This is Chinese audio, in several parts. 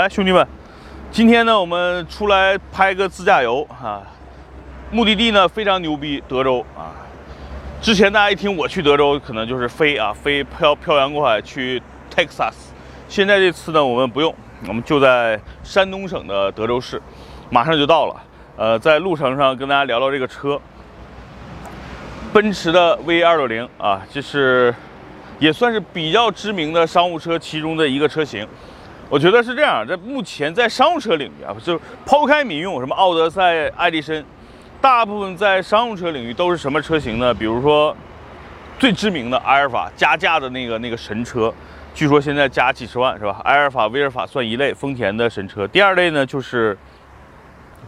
来，兄弟们，今天呢，我们出来拍个自驾游啊，目的地呢非常牛逼，德州啊。之前大家一听我去德州，可能就是飞啊，飞漂漂洋过海去 Texas。现在这次呢，我们不用，我们就在山东省的德州市，马上就到了。呃，在路程上跟大家聊聊这个车，奔驰的 V 二六零啊，这是也算是比较知名的商务车其中的一个车型。我觉得是这样，在目前在商务车领域啊，就抛开民用，什么奥德赛、爱迪生，大部分在商务车领域都是什么车型呢？比如说最知名的埃尔法加价的那个那个神车，据说现在加几十万是吧？埃尔法、威尔法算一类，丰田的神车。第二类呢就是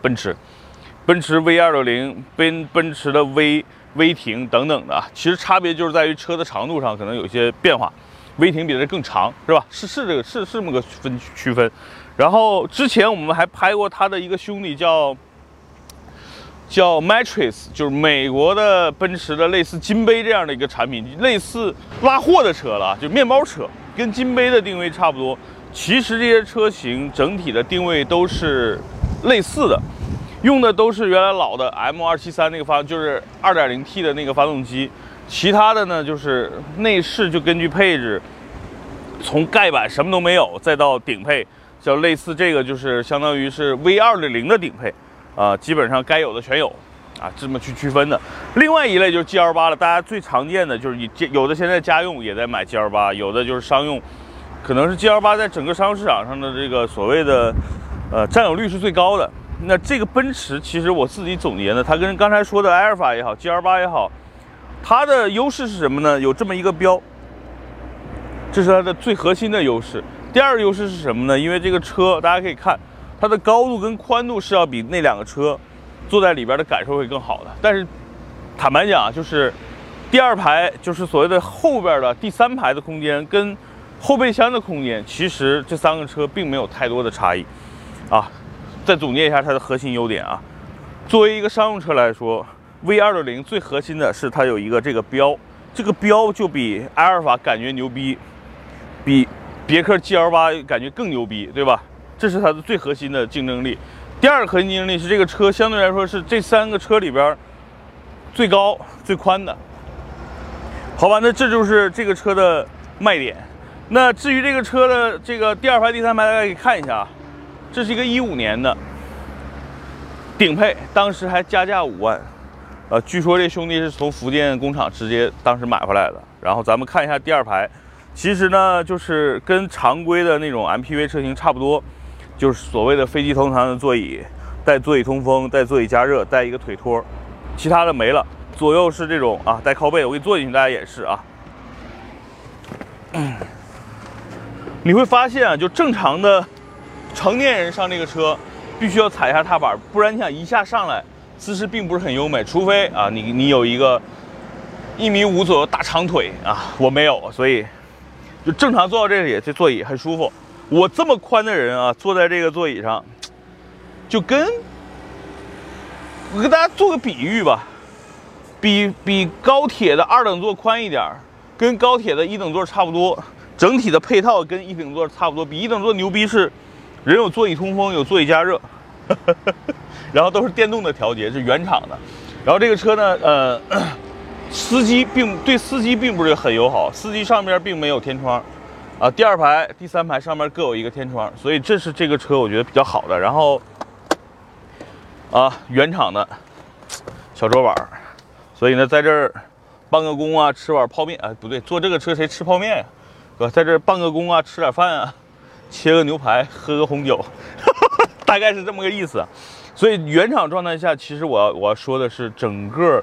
奔驰，奔驰 V 二六零、奔奔驰的 V 威霆等等的，其实差别就是在于车的长度上可能有些变化。威霆比这更长，是吧？是是这个是是这么个分区分。然后之前我们还拍过他的一个兄弟叫叫 Matrix，就是美国的奔驰的类似金杯这样的一个产品，类似拉货的车了，就面包车，跟金杯的定位差不多。其实这些车型整体的定位都是类似的，用的都是原来老的 M 二七三那个发，就是 2.0T 的那个发动机。其他的呢，就是内饰就根据配置，从盖板什么都没有，再到顶配，叫类似这个就是相当于是 V 二的零的顶配，啊，基本上该有的全有，啊，这么去区分的。另外一类就是 G L 八了，大家最常见的就是你有的现在家用也在买 G L 八，有的就是商用，可能是 G L 八在整个商用市场上的这个所谓的，呃，占有率是最高的。那这个奔驰其实我自己总结呢，它跟刚才说的埃尔法也好，G L 八也好。它的优势是什么呢？有这么一个标，这是它的最核心的优势。第二个优势是什么呢？因为这个车大家可以看，它的高度跟宽度是要比那两个车坐在里边的感受会更好的。但是坦白讲，就是第二排，就是所谓的后边的第三排的空间跟后备箱的空间，其实这三个车并没有太多的差异啊。再总结一下它的核心优点啊，作为一个商用车来说。V 二六零最核心的是它有一个这个标，这个标就比埃尔法感觉牛逼，比别克 GL 八感觉更牛逼，对吧？这是它的最核心的竞争力。第二个核心竞争力是这个车相对来说是这三个车里边最高最宽的。好吧，那这就是这个车的卖点。那至于这个车的这个第二排、第三排，大家可以看一下啊，这是一个一五年的顶配，当时还加价五万。呃，据说这兄弟是从福建工厂直接当时买回来的。然后咱们看一下第二排，其实呢就是跟常规的那种 MPV 车型差不多，就是所谓的飞机头舱的座椅，带座椅通风，带座椅加热，带一个腿托，其他的没了。左右是这种啊，带靠背，我给你坐进去，大家演示啊。你会发现啊，就正常的成年人上这个车，必须要踩一下踏板，不然你想一下上来。姿势并不是很优美，除非啊，你你有一个一米五左右大长腿啊，我没有，所以就正常坐到这里，这座椅很舒服。我这么宽的人啊，坐在这个座椅上，就跟我给大家做个比喻吧，比比高铁的二等座宽一点，跟高铁的一等座差不多，整体的配套跟一等座差不多，比一等座牛逼是人有座椅通风，有座椅加热。哈哈哈哈然后都是电动的调节，是原厂的。然后这个车呢，呃，司机并对司机并不是很友好，司机上面并没有天窗，啊，第二排、第三排上面各有一个天窗，所以这是这个车我觉得比较好的。然后，啊，原厂的小桌板，所以呢，在这儿办个工啊，吃碗泡面啊，不对，坐这个车谁吃泡面呀？哥，在这儿办个工啊，吃点饭啊，切个牛排，喝个红酒，大概是这么个意思。所以原厂状态下，其实我要我要说的是，整个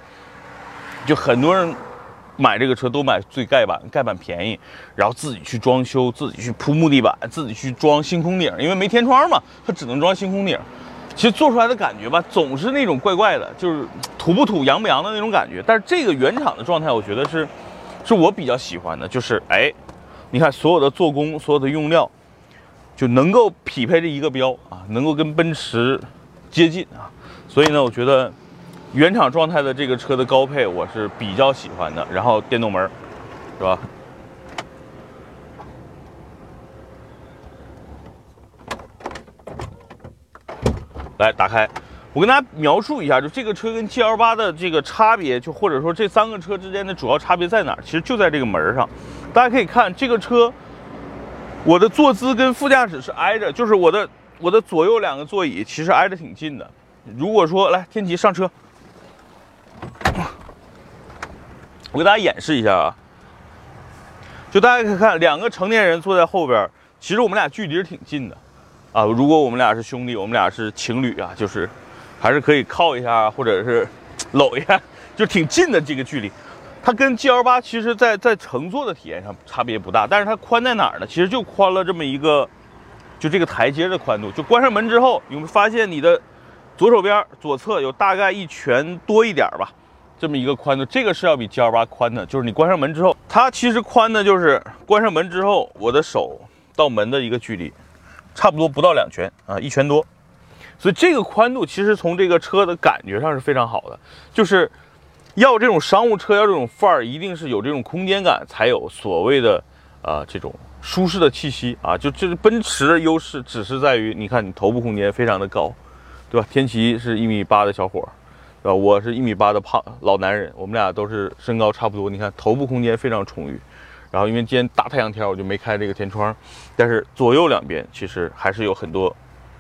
就很多人买这个车都买最盖板，盖板便宜，然后自己去装修，自己去铺木地板，自己去装星空顶，因为没天窗嘛，它只能装星空顶。其实做出来的感觉吧，总是那种怪怪的，就是土不土、洋不洋的那种感觉。但是这个原厂的状态，我觉得是是我比较喜欢的，就是哎，你看所有的做工、所有的用料，就能够匹配这一个标啊，能够跟奔驰。接近啊，所以呢，我觉得原厂状态的这个车的高配我是比较喜欢的。然后电动门，是吧？来打开，我跟大家描述一下，就这个车跟 G L 八的这个差别，就或者说这三个车之间的主要差别在哪儿？其实就在这个门上。大家可以看这个车，我的坐姿跟副驾驶是挨着，就是我的我的左右两个座椅其实挨着挺近的。如果说来天琪上车，我给大家演示一下啊，就大家可以看两个成年人坐在后边，其实我们俩距离是挺近的。啊，如果我们俩是兄弟，我们俩是情侣啊，就是还是可以靠一下，或者是搂一下，就挺近的这个距离。它跟 G L 八其实，在在乘坐的体验上差别不大，但是它宽在哪儿呢？其实就宽了这么一个，就这个台阶的宽度。就关上门之后，你会发现你的左手边左侧有大概一拳多一点吧，这么一个宽度。这个是要比 G L 八宽的，就是你关上门之后，它其实宽的就是关上门之后，我的手到门的一个距离。差不多不到两拳啊，一拳多，所以这个宽度其实从这个车的感觉上是非常好的。就是要这种商务车，要这种范儿，一定是有这种空间感，才有所谓的啊这种舒适的气息啊。就这是奔驰的优势，只是在于你看你头部空间非常的高，对吧？天齐是一米八的小伙，对吧？我是一米八的胖老男人，我们俩都是身高差不多。你看头部空间非常充裕。然后因为今天大太阳天，我就没开这个天窗，但是左右两边其实还是有很多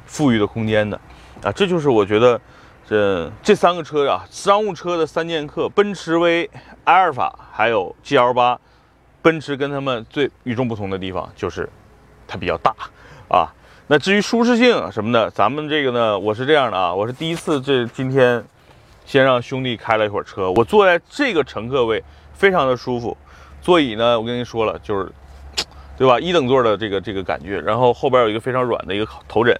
富裕的空间的啊，这就是我觉得这这三个车呀，商务车的三剑客，奔驰 V、阿尔法还有 GL 八，奔驰跟他们最与众不同的地方就是它比较大啊。那至于舒适性什么的，咱们这个呢，我是这样的啊，我是第一次这今天先让兄弟开了一会儿车，我坐在这个乘客位非常的舒服。座椅呢，我跟您说了，就是，对吧？一等座的这个这个感觉，然后后边有一个非常软的一个头枕，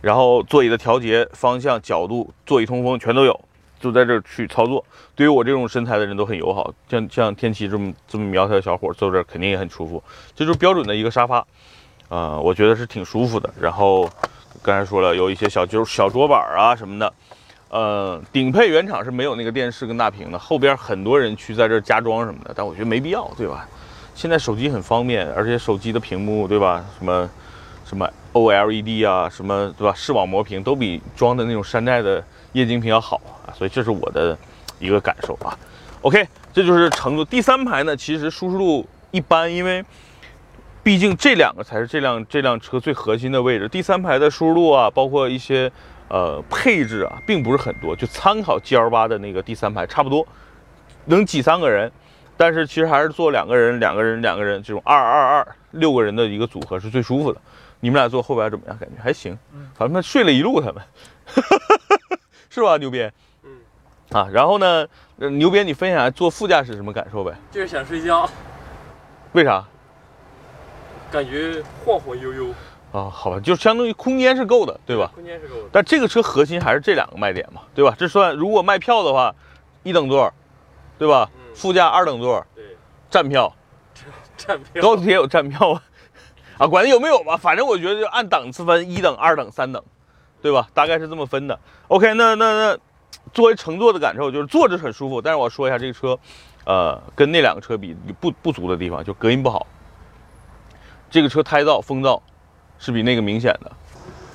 然后座椅的调节、方向、角度、座椅通风全都有，就在这儿去操作。对于我这种身材的人都很友好，像像天琪这么这么苗条的小伙坐这儿肯定也很舒服。这就是标准的一个沙发，啊，我觉得是挺舒服的。然后刚才说了，有一些小就是小桌板啊什么的。呃，顶配原厂是没有那个电视跟大屏的，后边很多人去在这儿加装什么的，但我觉得没必要，对吧？现在手机很方便，而且手机的屏幕，对吧？什么什么 OLED 啊，什么对吧？视网膜屏都比装的那种山寨的液晶屏要好啊，所以这是我的一个感受啊。OK，这就是乘坐第三排呢，其实舒适度一般，因为毕竟这两个才是这辆这辆车最核心的位置。第三排的舒适度啊，包括一些。呃，配置啊，并不是很多，就参考 G L 八的那个第三排差不多，能挤三个人，但是其实还是坐两个人、两个人、两个人这种二二二六个人的一个组合是最舒服的。你们俩坐后边怎么样？感觉还行，反正他睡了一路，他们，是吧？牛鞭，嗯，啊，然后呢，牛鞭，你分享下坐副驾驶什么感受呗？就是想睡觉，为啥？感觉晃晃悠悠。啊，好吧，就相当于空间是够的，对吧？空间是够的。但这个车核心还是这两个卖点嘛，对吧？这算如果卖票的话，一等座，对吧？副驾二等座，对，站票，站票。高铁有站票啊？啊，管它有没有吧，反正我觉得就按档次分，一等、二等、三等，对吧？大概是这么分的。OK，那那那作为乘坐的感受，就是坐着很舒服。但是我说一下这个车，呃，跟那两个车比不不足的地方，就隔音不好。这个车胎噪、风噪。是比那个明显的。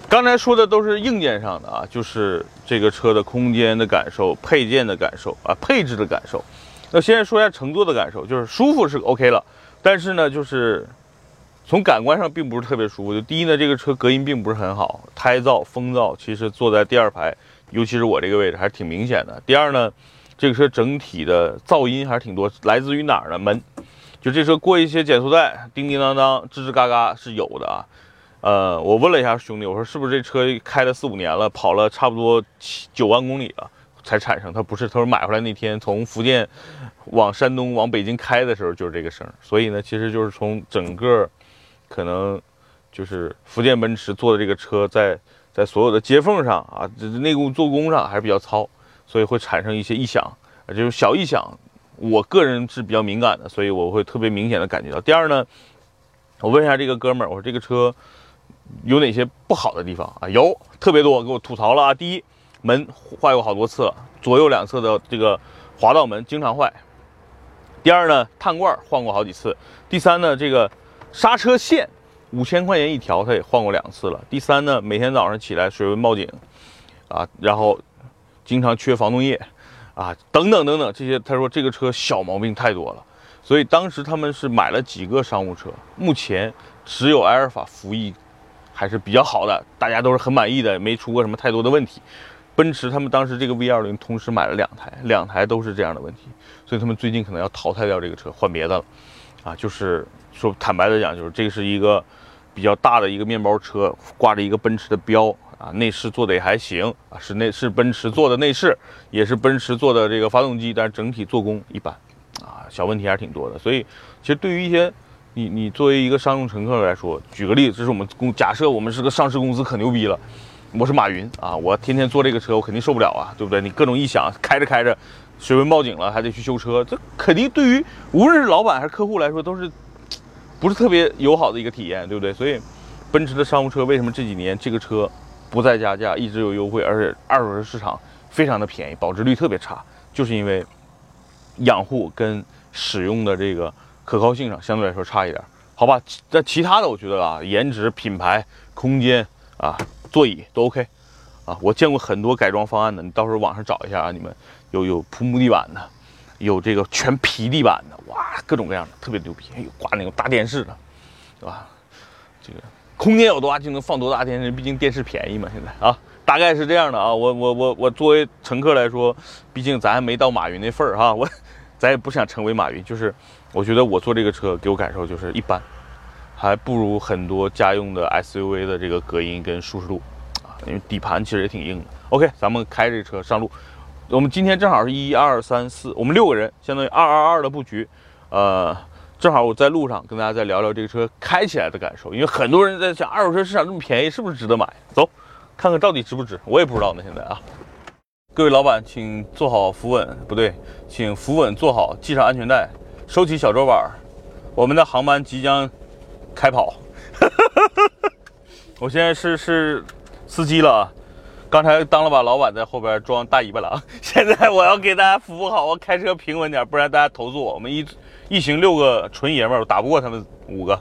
刚才说的都是硬件上的啊，就是这个车的空间的感受、配件的感受啊、配置的感受。那现在说一下乘坐的感受，就是舒服是 OK 了，但是呢，就是从感官上并不是特别舒服。就第一呢，这个车隔音并不是很好，胎噪、风噪，其实坐在第二排，尤其是我这个位置还是挺明显的。第二呢，这个车整体的噪音还是挺多，来自于哪儿呢？门，就这车过一些减速带，叮叮当当、吱吱嘎嘎是有的啊。呃，我问了一下兄弟，我说是不是这车开了四五年了，跑了差不多七九万公里了才产生？他不是，他说买回来那天从福建往山东往北京开的时候就是这个声，所以呢，其实就是从整个可能就是福建奔驰做的这个车在在所有的接缝上啊，这内部做工上还是比较糙，所以会产生一些异响，就是小异响，我个人是比较敏感的，所以我会特别明显的感觉到。第二呢，我问一下这个哥们儿，我说这个车。有哪些不好的地方啊？有特别多，给我吐槽了啊！第一，门坏过好多次，左右两侧的这个滑道门经常坏。第二呢，碳罐换过好几次。第三呢，这 个刹车线五千块钱一条，他也换过两次了。第三呢，每天早上起来水温报警，啊，然后经常缺防冻液啊，等等等等这些，他说这个车小毛病太多了，所以当时他们是买了几个商务车，目前只有埃尔法服役还是比较好的，大家都是很满意的，没出过什么太多的问题。奔驰他们当时这个 V 二零同时买了两台，两台都是这样的问题，所以他们最近可能要淘汰掉这个车，换别的了。啊，就是说坦白的讲，就是这是一个比较大的一个面包车，挂着一个奔驰的标啊，内饰做的也还行啊，是内是奔驰做的内饰，也是奔驰做的这个发动机，但是整体做工一般啊，小问题还是挺多的。所以其实对于一些你你作为一个商用乘客来说，举个例子，这是我们公假设我们是个上市公司，可牛逼了。我是马云啊，我天天坐这个车，我肯定受不了啊，对不对？你各种异响，开着开着，水温报警了，还得去修车，这肯定对于无论是老板还是客户来说，都是不是特别友好的一个体验，对不对？所以，奔驰的商务车为什么这几年这个车不再加价，一直有优惠，而且二手车市场非常的便宜，保值率特别差，就是因为养护跟使用的这个可靠性上相对来说差一点，好吧？在其他的，我觉得啊，颜值、品牌、空间啊。座椅都 OK，啊，我见过很多改装方案的，你到时候网上找一下啊，你们有有铺木地板的，有这个全皮地板的，哇，各种各样的，特别牛逼，还有挂那种大电视的，对吧？这个空间有多大就能放多大电视，毕竟电视便宜嘛，现在啊，大概是这样的啊。我我我我作为乘客来说，毕竟咱还没到马云那份儿哈，我咱也不想成为马云，就是我觉得我坐这个车给我感受就是一般。还不如很多家用的 SUV 的这个隔音跟舒适度，因为底盘其实也挺硬的。OK，咱们开这车上路。我们今天正好是一二三四，我们六个人，相当于二二二的布局。呃，正好我在路上跟大家再聊聊这个车开起来的感受，因为很多人在想二手车市场这么便宜，是不是值得买？走，看看到底值不值？我也不知道呢，现在啊。各位老板，请坐好扶稳，不对，请扶稳坐好，系上安全带，收起小桌板，我们的航班即将。开跑，哈哈哈哈我现在是是司机了啊！刚才当了把老板在后边装大尾巴狼，现在我要给大家服务好，我开车平稳点，不然大家投诉我。我们一 一行六个纯爷们儿，打不过他们五个，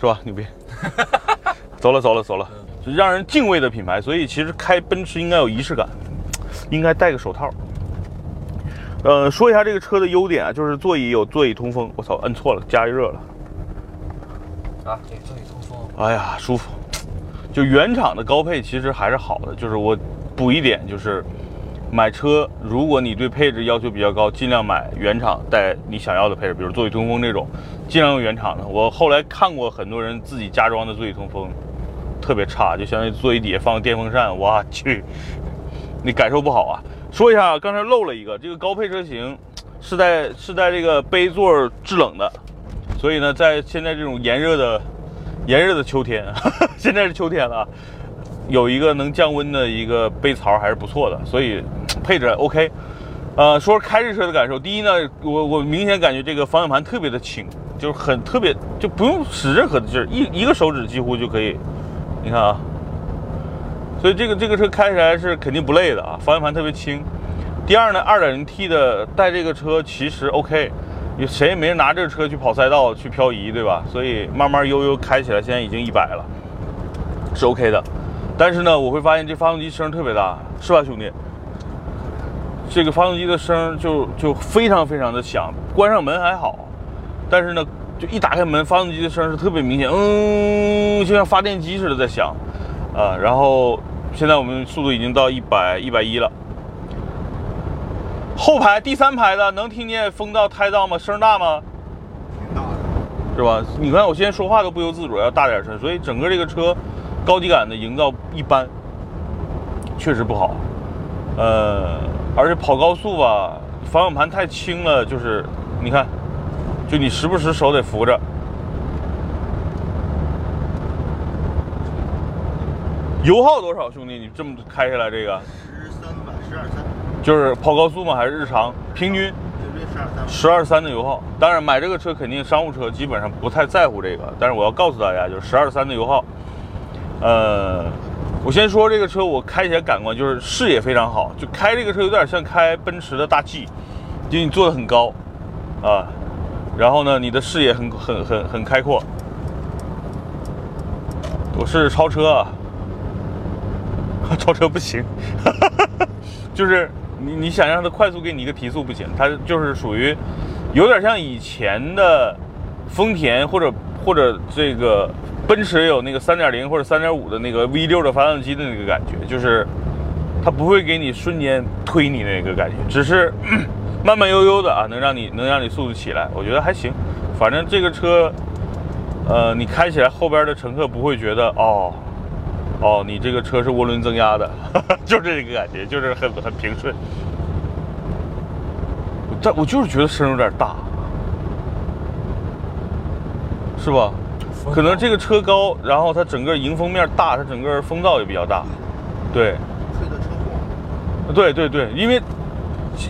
是吧？牛逼！走了走了走了，就让人敬畏的品牌。所以其实开奔驰应该有仪式感，应该戴个手套。呃，说一下这个车的优点啊，就是座椅有座椅通风。我操，摁错了，加热了。啊，对，座椅通风。哎呀，舒服。就原厂的高配其实还是好的，就是我补一点，就是买车，如果你对配置要求比较高，尽量买原厂带你想要的配置，比如座椅通风这种，尽量用原厂的。我后来看过很多人自己加装的座椅通风，特别差，就相当于座椅底下放个电风扇，我去，你感受不好啊。说一下，刚才漏了一个，这个高配车型是在是在这个杯座制冷的。所以呢，在现在这种炎热的、炎热的秋天，现在是秋天了，有一个能降温的一个杯槽还是不错的，所以配置 OK。呃，说开这车的感受，第一呢，我我明显感觉这个方向盘特别的轻，就是很特别，就不用使任何的劲儿，一一个手指几乎就可以。你看啊，所以这个这个车开起来是肯定不累的啊，方向盘特别轻。第二呢，2.0T 的带这个车其实 OK。有谁也没人拿这个车去跑赛道去漂移，对吧？所以慢慢悠悠开起来，现在已经一百了，是 OK 的。但是呢，我会发现这发动机声特别大，是吧，兄弟？这个发动机的声就就非常非常的响，关上门还好，但是呢，就一打开门，发动机的声是特别明显，嗯，就像发电机似的在响，啊。然后现在我们速度已经到一百一百一了。后排第三排的能听见风噪、胎噪吗？声大吗？挺大的，是吧？你看我现在说话都不由自主要大点声，所以整个这个车高级感的营造一般，确实不好。呃，而且跑高速吧，方向盘太轻了，就是你看，就你时不时手得扶着。油耗多少，兄弟？你这么开下来这个？十三吧，十二三。就是跑高速吗？还是日常？平均十二三的油耗。当然，买这个车肯定商务车基本上不太在乎这个。但是我要告诉大家，就是十二三的油耗。呃，我先说这个车，我开起来感官就是视野非常好，就开这个车有点像开奔驰的大 G，就你坐的很高啊，然后呢，你的视野很很很很开阔。我试试超车啊。超车不行，就是你你想让它快速给你一个提速不行，它就是属于有点像以前的丰田或者或者这个奔驰有那个三点零或者三点五的那个 V 六的发动机的那个感觉，就是它不会给你瞬间推你那个感觉，只是 慢慢悠悠的啊，能让你能让你速度起来，我觉得还行。反正这个车，呃，你开起来后边的乘客不会觉得哦。哦，你这个车是涡轮增压的，就这个感觉，就是很很平顺。但我就是觉得声有点大，是吧？可能这个车高，然后它整个迎风面大，它整个风噪也比较大。对，吹的车晃。对对对，因为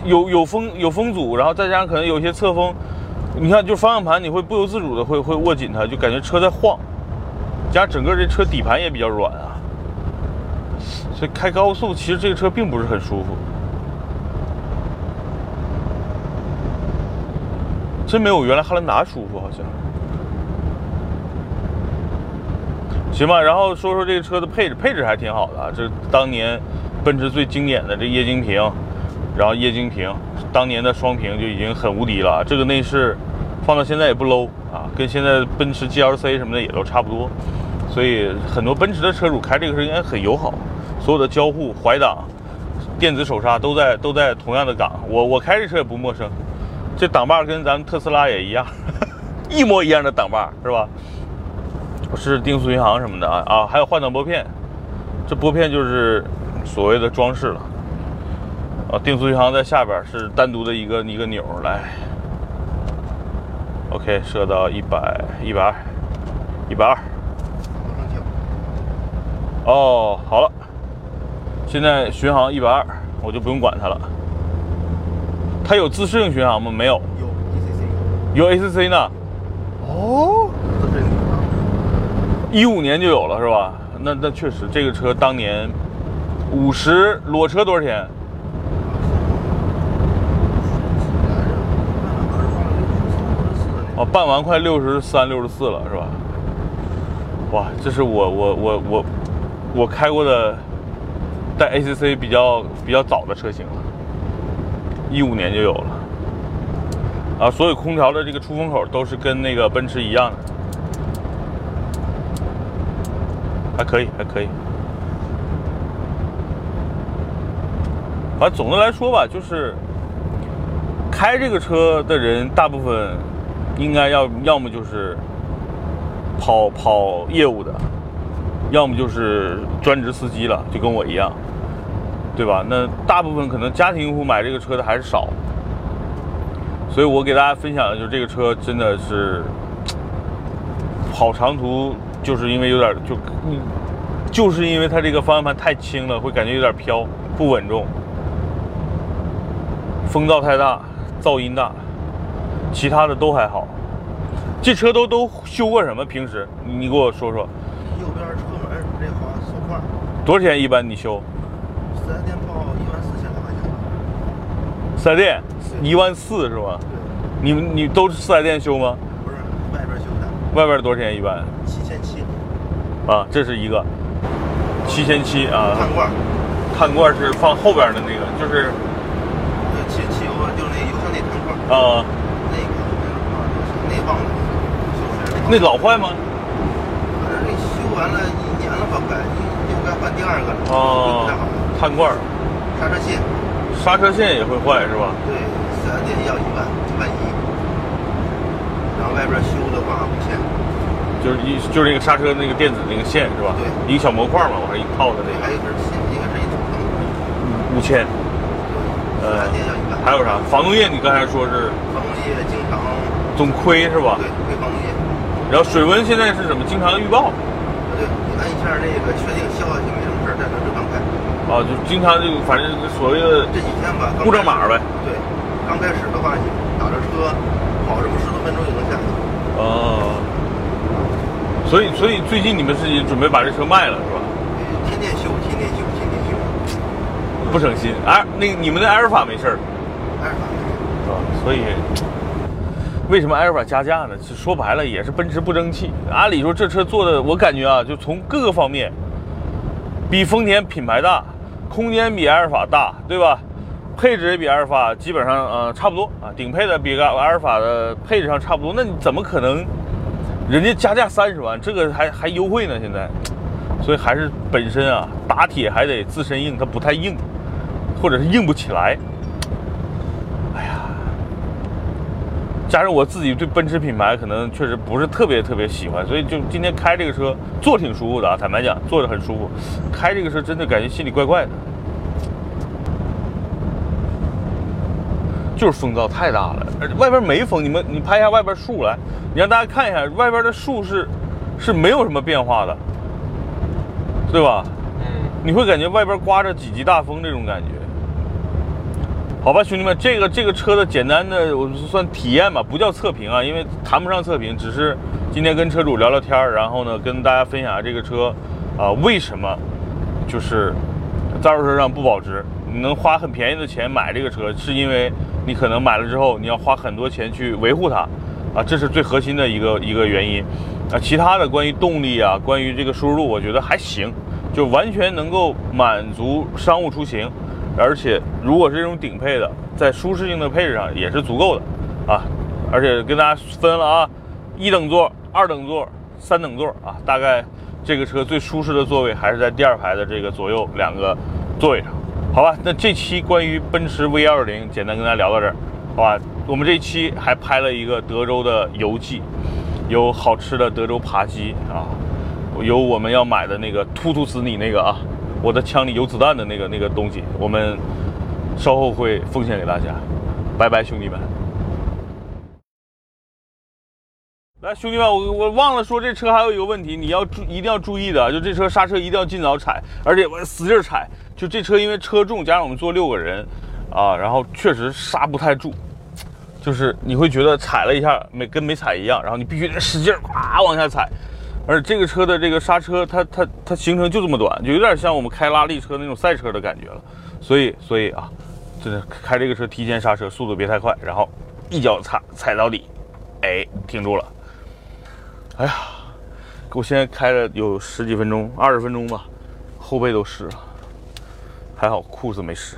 有有风有风阻，然后再加上可能有些侧风，你看就方向盘你会不由自主的会会握紧它，就感觉车在晃，加上整个这车底盘也比较软啊。所以开高速，其实这个车并不是很舒服，真没有原来汉兰达舒服，好像。行吧，然后说说这个车的配置，配置还挺好的。这当年奔驰最经典的这液晶屏，然后液晶屏，当年的双屏就已经很无敌了。这个内饰放到现在也不 low 啊，跟现在奔驰 GLC 什么的也都差不多。所以很多奔驰的车主开这个车应该很友好。所有的交互、怀档、电子手刹都在都在同样的档，我我开这车也不陌生。这档把跟咱们特斯拉也一样，一模一样的档把是吧？是定速巡航什么的啊啊，还有换挡拨片，这拨片就是所谓的装饰了啊。定速巡航在下边是单独的一个一个钮来。OK，设到一百一百二一百二。哦，好了。现在巡航一百二，我就不用管它了。它有自适应巡航吗？没有。有 ACC 有 ACC 呢。哦，这是一五年就有了是吧？那那确实，这个车当年五十裸车多少钱？哦，办完快六十三、六十四了是吧？哇，这是我我我我我开过的。带 ACC 比较比较早的车型了，一五年就有了，啊，所有空调的这个出风口都是跟那个奔驰一样的，还可以，还可以。反正总的来说吧，就是开这个车的人大部分应该要要么就是跑跑业务的，要么就是专职司机了，就跟我一样。对吧？那大部分可能家庭用户买这个车的还是少，所以我给大家分享的就是这个车真的是跑长途，就是因为有点就，就是因为它这个方向盘太轻了，会感觉有点飘，不稳重，风噪太大，噪音大，其他的都还好。这车都都修过什么？平时你给我说说。右边车门这滑塑块。多少钱一般你修？四 S 店报一万四千多块钱。四 S 店一万四是吧？对。你们你都是四 S 店修吗？不是，外边修的。外边多少钱一般？七千七。啊，这是一个七千七啊。碳罐。碳罐是放后边的那个，就是。对，汽汽油就是那油箱那碳罐。啊。那个那忘了。那老坏吗？反正这修完了一年了吧，快又该换第二个了。哦。不太好。碳罐刹车线，刹车线也会坏是吧？对，四 S 店要一万一万一，然后外边修的话五千，就是一就是那个刹车那个电子那个线是吧？对，一个小模块嘛，往上一套的那个。还有一根线，应该是一组成。五千。呃。还有啥？防冻液你刚才说是？防冻液经常。总亏是吧？对，亏防冻液。然后水温现在是什么？经常预报。对，你按一下那个确定消下去没什么事儿，但是正常开。啊，就经常就，反正所谓的这几天吧，故障码呗。对，刚开始的话，你打着车跑这么十多分钟就能下去。哦。所以，所以最近你们是准备把这车卖了是吧？天天修，天天修，天天修。不省心。哎，那你们的埃尔法没事儿。埃尔法没事。啊，所以为什么埃尔法加价呢？说白了也是奔驰不争气。按理说这车做的，我感觉啊，就从各个方面。比丰田品牌大，空间比埃尔法大，对吧？配置也比埃尔法基本上呃差不多啊，顶配的比个埃尔法的配置上差不多，那你怎么可能？人家加价三十万，这个还还优惠呢，现在，所以还是本身啊，打铁还得自身硬，它不太硬，或者是硬不起来。哎呀，加上我自己对奔驰品牌可能确实不是特别特别喜欢，所以就今天开这个车坐挺舒服的啊，坦白讲坐着很舒服，开这个车真的感觉心里怪怪的。就是风噪太大了，而外边没风。你们你拍一下外边树来，你让大家看一下外边的树是是没有什么变化的，对吧？嗯，你会感觉外边刮着几级大风这种感觉。好吧，兄弟们，这个这个车的简单的我算体验吧，不叫测评啊，因为谈不上测评，只是今天跟车主聊聊天儿，然后呢跟大家分享下这个车啊为什么就是在二手车上不保值。你能花很便宜的钱买这个车，是因为你可能买了之后你要花很多钱去维护它，啊，这是最核心的一个一个原因。啊，其他的关于动力啊，关于这个舒适度，我觉得还行，就完全能够满足商务出行。而且如果是这种顶配的，在舒适性的配置上也是足够的，啊，而且跟大家分了啊，一等座、二等座、三等座啊，大概这个车最舒适的座位还是在第二排的这个左右两个座位上。好吧，那这期关于奔驰 V 幺二零，简单跟大家聊到这儿，好吧？我们这期还拍了一个德州的游记，有好吃的德州扒鸡啊，有我们要买的那个突突死你那个啊，我的枪里有子弹的那个那个东西，我们稍后会奉献给大家。拜拜，兄弟们！来，兄弟们，我我忘了说，这车还有一个问题，你要注一定要注意的，就这车刹车一定要尽早踩，而且我使劲踩。就这车因为车重，加上我们坐六个人，啊，然后确实刹不太住，就是你会觉得踩了一下没跟没踩一样，然后你必须得使劲啊往下踩。而这个车的这个刹车，它它它行程就这么短，就有点像我们开拉力车那种赛车的感觉了。所以所以啊，真的开这个车提前刹车，速度别太快，然后一脚踩踩到底，哎，停住了。哎呀，我现在开了有十几分钟，二十分钟吧，后背都湿了，还好裤子没湿。